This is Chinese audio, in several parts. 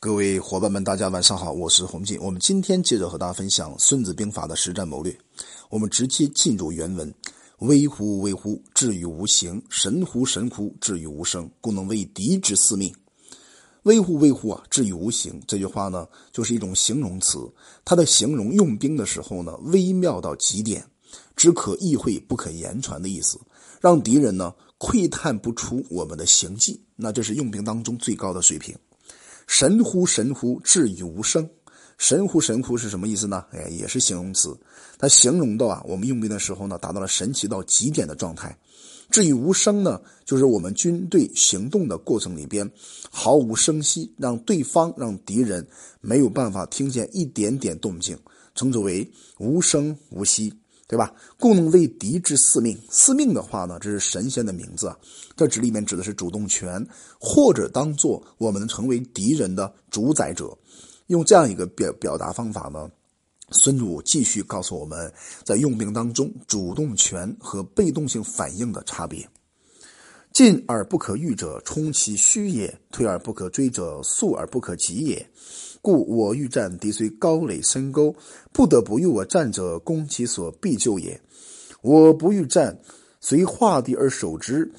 各位伙伴们，大家晚上好，我是洪进。我们今天接着和大家分享《孙子兵法》的实战谋略。我们直接进入原文：“微乎微乎，至于无形；神乎神乎，至于无声。故能为敌之四命。”“微乎微乎啊，至于无形。”这句话呢，就是一种形容词，它的形容用兵的时候呢，微妙到极点，只可意会不可言传的意思，让敌人呢窥探不出我们的行迹。那这是用兵当中最高的水平。神乎神乎，至于无声。神乎神乎是什么意思呢？哎，也是形容词，它形容到啊，我们用兵的时候呢，达到了神奇到极点的状态。至于无声呢，就是我们军队行动的过程里边毫无声息，让对方让敌人没有办法听见一点点动静，称之为无声无息。对吧？故能为敌之四命。四命的话呢，这是神仙的名字啊。这指里面指的是主动权，或者当做我们成为敌人的主宰者。用这样一个表表达方法呢，孙武继续告诉我们在用兵当中主动权和被动性反应的差别。进而不可御者，冲其虚也；退而不可追者，速而不可及也。故我欲战，敌虽高垒深沟，不得不与我战者，攻其所必救也。我不欲战，虽化地而守之，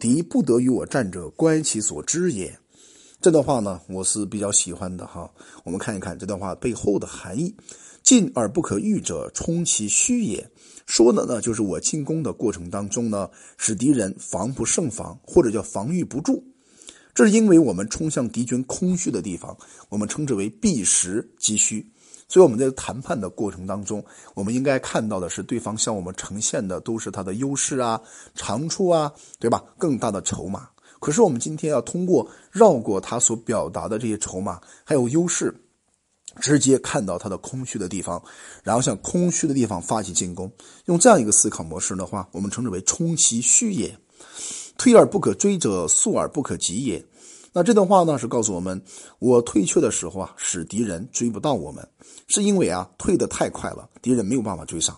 敌不得与我战者，观其所知也。这段话呢，我是比较喜欢的哈。我们看一看这段话背后的含义：进而不可御者，冲其虚也。说的呢，就是我进攻的过程当中呢，使敌人防不胜防，或者叫防御不住。这是因为我们冲向敌军空虚的地方，我们称之为避实击虚。所以我们在谈判的过程当中，我们应该看到的是对方向我们呈现的都是他的优势啊、长处啊，对吧？更大的筹码。可是我们今天要通过绕过他所表达的这些筹码还有优势，直接看到他的空虚的地方，然后向空虚的地方发起进攻。用这样一个思考模式的话，我们称之为冲其虚也。退而不可追者，速而不可及也。那这段话呢，是告诉我们，我退却的时候啊，使敌人追不到我们，是因为啊，退得太快了，敌人没有办法追上。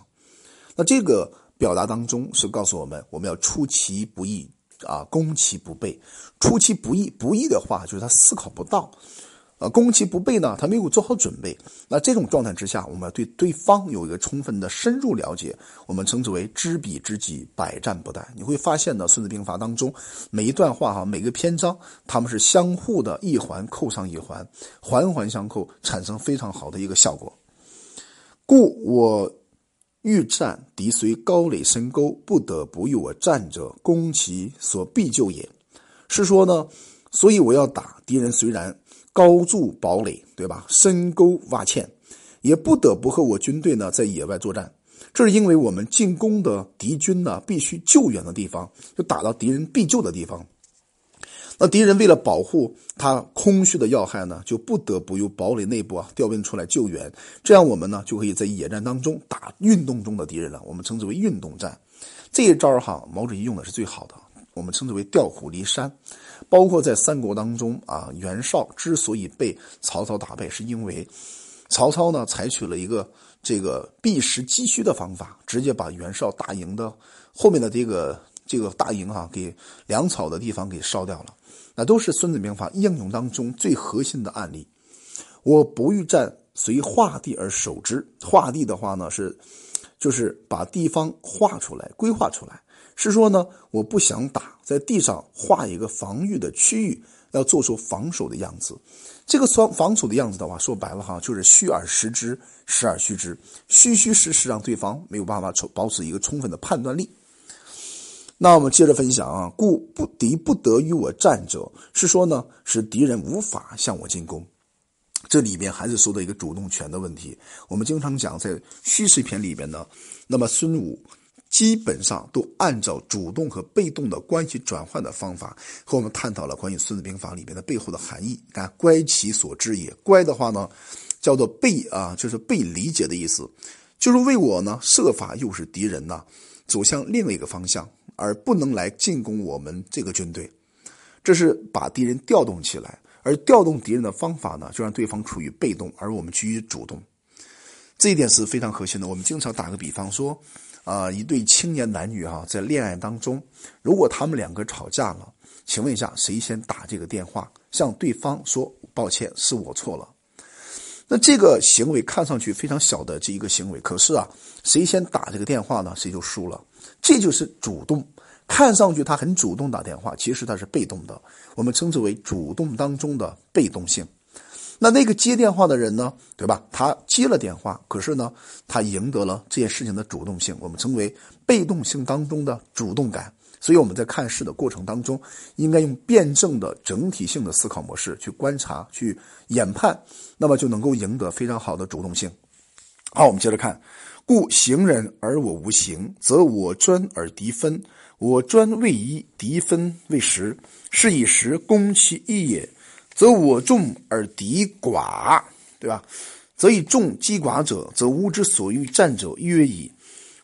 那这个表达当中是告诉我们，我们要出其不意啊，攻其不备。出其不意，不意的话就是他思考不到。呃，攻其不备呢，他没有做好准备。那这种状态之下，我们要对对方有一个充分的深入了解，我们称之为知彼知己，百战不殆。你会发现呢，《孙子兵法》当中每一段话哈，每个篇章，他们是相互的一环扣上一环，环环相扣，产生非常好的一个效果。故我欲战，敌虽高垒深沟，不得不与我战者，攻其所必救也。是说呢，所以我要打敌人，虽然。高筑堡垒，对吧？深沟挖堑，也不得不和我军队呢在野外作战。这是因为我们进攻的敌军呢，必须救援的地方，就打到敌人必救的地方。那敌人为了保护他空虚的要害呢，就不得不由堡垒内部啊调兵出来救援。这样我们呢就可以在野战当中打运动中的敌人了。我们称之为运动战。这一招哈，毛主席用的是最好的。我们称之为调虎离山，包括在三国当中啊，袁绍之所以被曹操打败，是因为曹操呢采取了一个这个避实击虚的方法，直接把袁绍大营的后面的这个这个大营哈给粮草的地方给烧掉了。那都是《孙子兵法》应用当中最核心的案例。我不欲战，随画地而守之。画地的话呢是，就是把地方画出来，规划出来。是说呢，我不想打，在地上画一个防御的区域，要做出防守的样子。这个防防守的样子的话，说白了哈，就是虚而实之，实而虚之，虚虚实实，让对方没有办法充保持一个充分的判断力。那我们接着分享啊，故不敌不得与我战者，是说呢，使敌人无法向我进攻。这里边还是说的一个主动权的问题。我们经常讲在虚实篇里边呢，那么孙武。基本上都按照主动和被动的关系转换的方法，和我们探讨了关于《孙子兵法》里面的背后的含义。看，乖其所知也。乖的话呢，叫做被啊，就是被理解的意思，就是为我呢设法诱使敌人呢走向另一个方向，而不能来进攻我们这个军队。这是把敌人调动起来，而调动敌人的方法呢，就让对方处于被动，而我们趋于主动。这一点是非常核心的。我们经常打个比方说。啊，一对青年男女哈，在恋爱当中，如果他们两个吵架了，请问一下，谁先打这个电话，向对方说抱歉，是我错了。那这个行为看上去非常小的这一个行为，可是啊，谁先打这个电话呢，谁就输了。这就是主动，看上去他很主动打电话，其实他是被动的。我们称之为主动当中的被动性。那那个接电话的人呢，对吧？他接了电话，可是呢，他赢得了这件事情的主动性，我们称为被动性当中的主动感。所以我们在看事的过程当中，应该用辩证的整体性的思考模式去观察、去研判，那么就能够赢得非常好的主动性。好，我们接着看，故行人而我无形，则我专而敌分；我专为一，敌分为十，是以十攻其一也。则我众而敌寡，对吧？则以众击寡者，则吾之所欲战者约矣。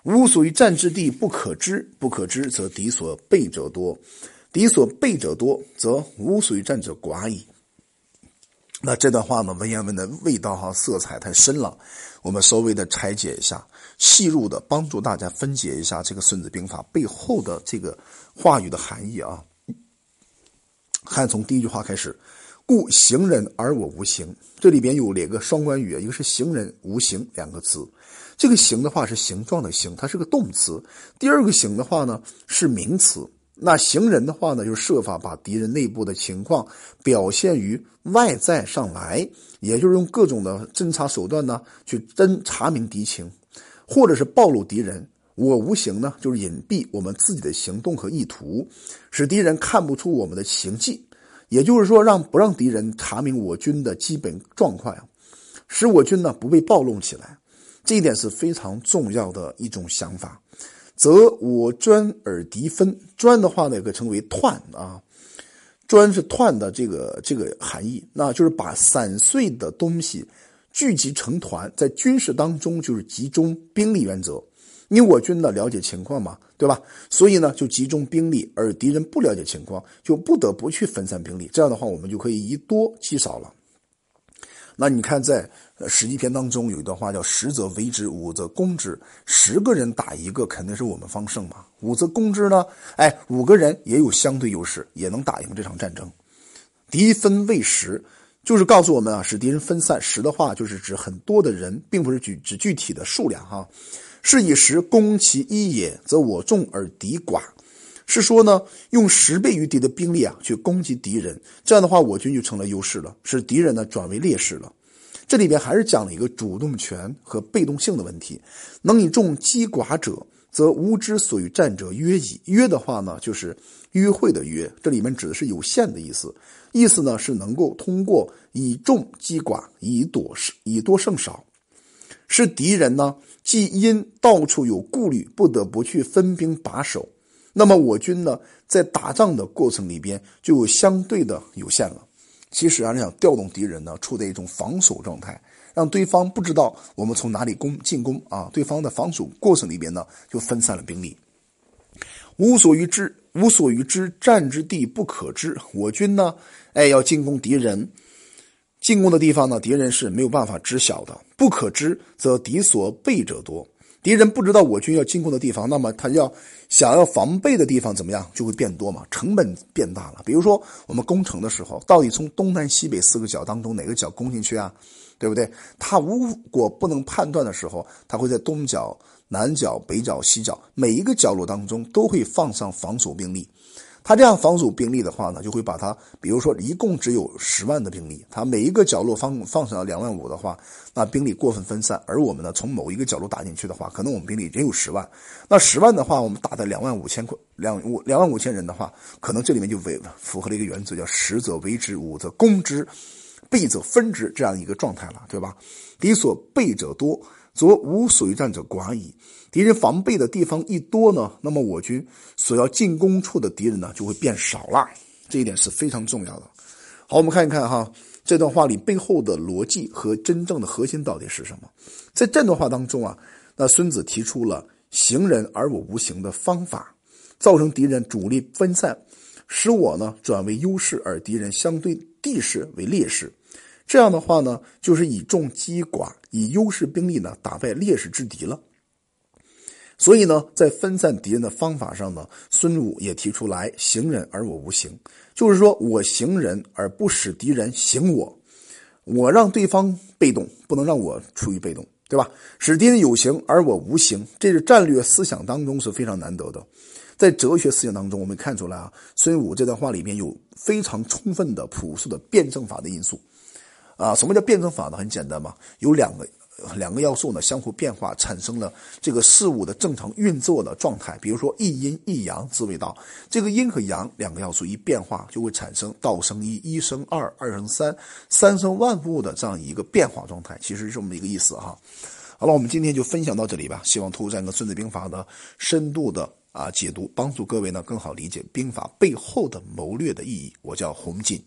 吾所欲战之地不可知，不可知，则敌所备者多，敌所备者多，则吾所欲战者寡矣。那这段话呢，文言文的味道哈，色彩太深了，我们稍微的拆解一下，细入的帮助大家分解一下这个《孙子兵法》背后的这个话语的含义啊。看从第一句话开始，故行人而我无形，这里边有两个双关语，一个是行人无形两个词。这个“形”的话是形状的“形”，它是个动词。第二个“形”的话呢是名词。那行人的话呢，就是设法把敌人内部的情况表现于外在上来，也就是用各种的侦查手段呢去侦查明敌情，或者是暴露敌人。我无形呢，就是隐蔽我们自己的行动和意图，使敌人看不出我们的行迹。也就是说，让不让敌人查明我军的基本状况，使我军呢不被暴露起来。这一点是非常重要的一种想法，则我专而敌分，专的话呢可称为彖啊，专是彖的这个这个含义，那就是把散碎的东西聚集成团，在军事当中就是集中兵力原则。你我军呢了解情况嘛，对吧？所以呢就集中兵力，而敌人不了解情况，就不得不去分散兵力。这样的话，我们就可以以多击少了。那你看在。《史记》篇当中有一段话叫“十则为之，五则攻之”。十个人打一个，肯定是我们方胜嘛。五则攻之呢？哎，五个人也有相对优势，也能打赢这场战争。敌分未十，就是告诉我们啊，使敌人分散。十的话，就是指很多的人，并不是举指具体的数量哈。是以十攻其一也，则我众而敌寡。是说呢，用十倍于敌的兵力啊，去攻击敌人，这样的话，我军就成了优势了，使敌人呢转为劣势了。这里边还是讲了一个主动权和被动性的问题。能以众击寡者，则吾之所与战者约矣。约的话呢，就是约会的约，这里面指的是有限的意思。意思呢是能够通过以众击寡，以多胜以多胜少，是敌人呢既因到处有顾虑，不得不去分兵把守。那么我军呢，在打仗的过程里边就相对的有限了。其实啊，你想调动敌人呢，处在一种防守状态，让对方不知道我们从哪里攻进攻啊。对方的防守过程里边呢，就分散了兵力。无所于知，无所于知，战之地不可知。我军呢，哎，要进攻敌人，进攻的地方呢，敌人是没有办法知晓的。不可知，则敌所备者多。敌人不知道我军要进攻的地方，那么他要想要防备的地方怎么样，就会变多嘛，成本变大了。比如说我们攻城的时候，到底从东南西北四个角当中哪个角攻进去啊？对不对？他如果不能判断的时候，他会在东角、南角、北角、西角每一个角落当中都会放上防守兵力。他这样防守兵力的话呢，就会把他，比如说一共只有十万的兵力，他每一个角落放放上两万五的话，那兵力过分分散。而我们呢，从某一个角落打进去的话，可能我们兵力只有十万。那十万的话，我们打的两万五千块两五两万五千人的话，可能这里面就违符合了一个原则，叫十则为之，五则攻之，倍则分之这样一个状态了，对吧？敌所备者多，则无所欲战者寡矣。敌人防备的地方一多呢，那么我军所要进攻处的敌人呢就会变少了，这一点是非常重要的。好，我们看一看哈，这段话里背后的逻辑和真正的核心到底是什么？在这段话当中啊，那孙子提出了“行人而我无形”的方法，造成敌人主力分散，使我呢转为优势，而敌人相对地势为劣势。这样的话呢，就是以众击寡，以优势兵力呢打败劣势之敌了。所以呢，在分散敌人的方法上呢，孙武也提出来“行人而我无形”，就是说我行人而不使敌人行我，我让对方被动，不能让我处于被动，对吧？使敌人有形而我无形，这是战略思想当中是非常难得的。在哲学思想当中，我们看出来啊，孙武这段话里面有非常充分的朴素的辩证法的因素。啊，什么叫辩证法呢？很简单嘛，有两个两个要素呢相互变化，产生了这个事物的正常运作的状态。比如说一阴一阳之谓道，这个阴和阳两个要素一变化，就会产生道生一，一生二，二生三，三生万物的这样一个变化状态，其实是这么一个意思哈。好了，我们今天就分享到这里吧。希望通过这个《孙子兵法》的深度的。啊，解读帮助各位呢更好理解兵法背后的谋略的意义。我叫洪进。